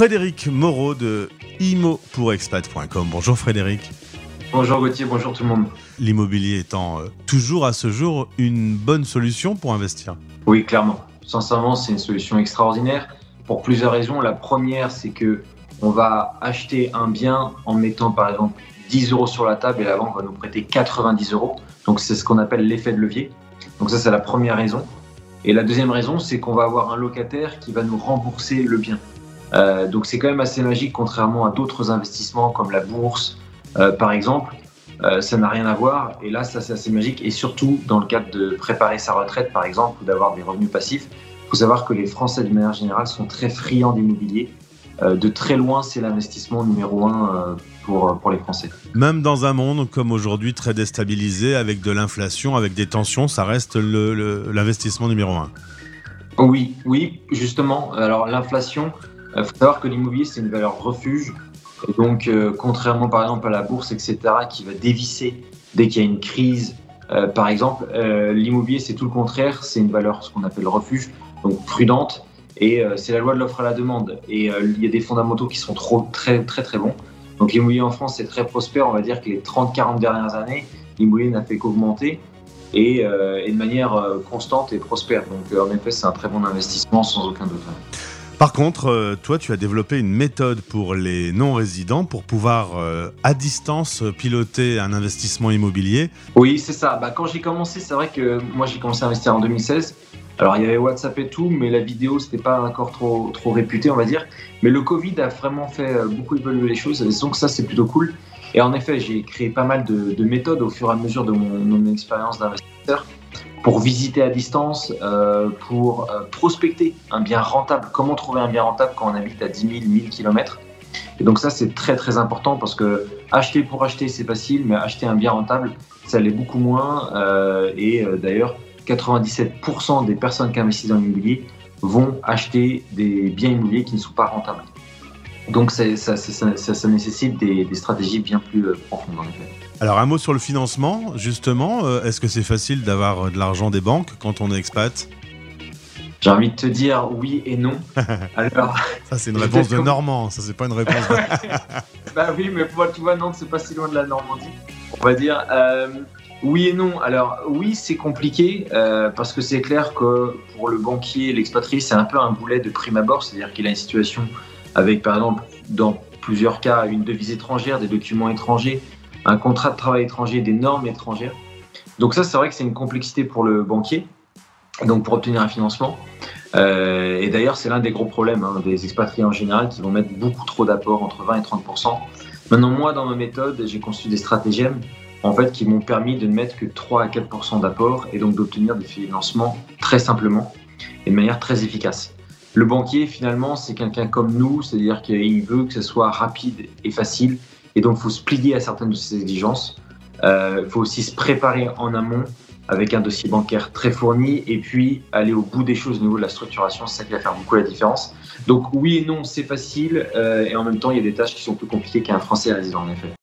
Frédéric Moreau de immopourexpat.com. Bonjour Frédéric. Bonjour Gauthier, bonjour tout le monde. L'immobilier étant euh, toujours à ce jour une bonne solution pour investir Oui, clairement. Sincèrement, c'est une solution extraordinaire pour plusieurs raisons. La première, c'est que on va acheter un bien en mettant par exemple 10 euros sur la table et la banque va nous prêter 90 euros. Donc c'est ce qu'on appelle l'effet de levier. Donc ça, c'est la première raison. Et la deuxième raison, c'est qu'on va avoir un locataire qui va nous rembourser le bien. Euh, donc c'est quand même assez magique, contrairement à d'autres investissements comme la bourse, euh, par exemple. Euh, ça n'a rien à voir. Et là, ça c'est assez magique. Et surtout, dans le cadre de préparer sa retraite, par exemple, ou d'avoir des revenus passifs, il faut savoir que les Français, de manière générale, sont très friands d'immobilier. de très loin, c'est l'investissement numéro un pour, pour les Français. Même dans un monde comme aujourd'hui très déstabilisé, avec de l'inflation, avec des tensions, ça reste l'investissement numéro un. Oui, oui, justement. Alors l'inflation, il faut savoir que l'immobilier, c'est une valeur refuge. Et donc, euh, contrairement par exemple à la bourse, etc., qui va dévisser dès qu'il y a une crise, euh, par exemple, euh, l'immobilier, c'est tout le contraire. C'est une valeur, ce qu'on appelle refuge, donc prudente. Et c'est la loi de l'offre à la demande. Et il y a des fondamentaux qui sont trop, très, très, très bons. Donc, l'immobilier en France, c'est très prospère. On va dire que les 30-40 dernières années, l'immobilier n'a fait qu'augmenter. Et, et, de manière constante et prospère. Donc, en effet, c'est un très bon investissement, sans aucun doute. Par contre, euh, toi, tu as développé une méthode pour les non-résidents pour pouvoir, euh, à distance, piloter un investissement immobilier. Oui, c'est ça. Bah, quand j'ai commencé, c'est vrai que moi, j'ai commencé à investir en 2016. Alors, il y avait WhatsApp et tout, mais la vidéo, c'était pas encore trop, trop réputé, on va dire. Mais le Covid a vraiment fait euh, beaucoup évoluer les choses. Et donc, ça, c'est plutôt cool. Et en effet, j'ai créé pas mal de, méthodes au fur et à mesure de mon, mon expérience d'investisseur pour visiter à distance, euh, pour euh, prospecter un bien rentable. Comment trouver un bien rentable quand on habite à 10 000, 1000 km Et donc ça, c'est très très important parce que acheter pour acheter, c'est facile, mais acheter un bien rentable, ça l'est beaucoup moins. Euh, et d'ailleurs, 97% des personnes qui investissent dans l'immobilier vont acheter des biens immobiliers qui ne sont pas rentables. Donc ça, ça, ça, nécessite des, des, stratégies bien plus profondes en effet. Alors un mot sur le financement, justement, euh, est-ce que c'est facile d'avoir euh, de l'argent des banques quand on est expat? J'ai envie de te dire oui et non. Alors, ça c'est une réponse de Normand, ça c'est pas une réponse. bah oui, mais pour, tu vois, Nantes c'est pas si loin de la Normandie. On va dire euh, oui et non. Alors oui, c'est compliqué parce que c'est clair que pour le banquier, l'expatrié, c'est un peu un boulet de prime abord, c'est-à-dire qu'il a une situation avec, par exemple, dans plusieurs cas, une devise étrangère, des documents étrangers un contrat de travail étranger, des normes étrangères. Donc ça, c'est vrai que c'est une complexité pour le banquier, donc pour obtenir un financement. Euh, et d'ailleurs, c'est l'un des gros problèmes hein, des expatriés en général qui vont mettre beaucoup trop d'apports, entre 20 et 30% Maintenant, moi, dans ma méthode, j'ai conçu des stratagèmes en fait, qui m'ont permis de ne mettre que 3 à 4% d'apport et donc d'obtenir des financements très simplement et de manière très efficace. Le banquier, finalement, c'est quelqu'un comme nous, c'est-à-dire qu'il veut que ce soit rapide et facile et donc, il faut se plier à certaines de ces exigences. Il euh, faut aussi se préparer en amont avec un dossier bancaire très fourni et puis aller au bout des choses au niveau de la structuration. C'est ça qui va faire beaucoup la différence. Donc, oui et non, c'est facile. Euh, et en même temps, il y a des tâches qui sont plus compliquées qu'un Français résident, en effet.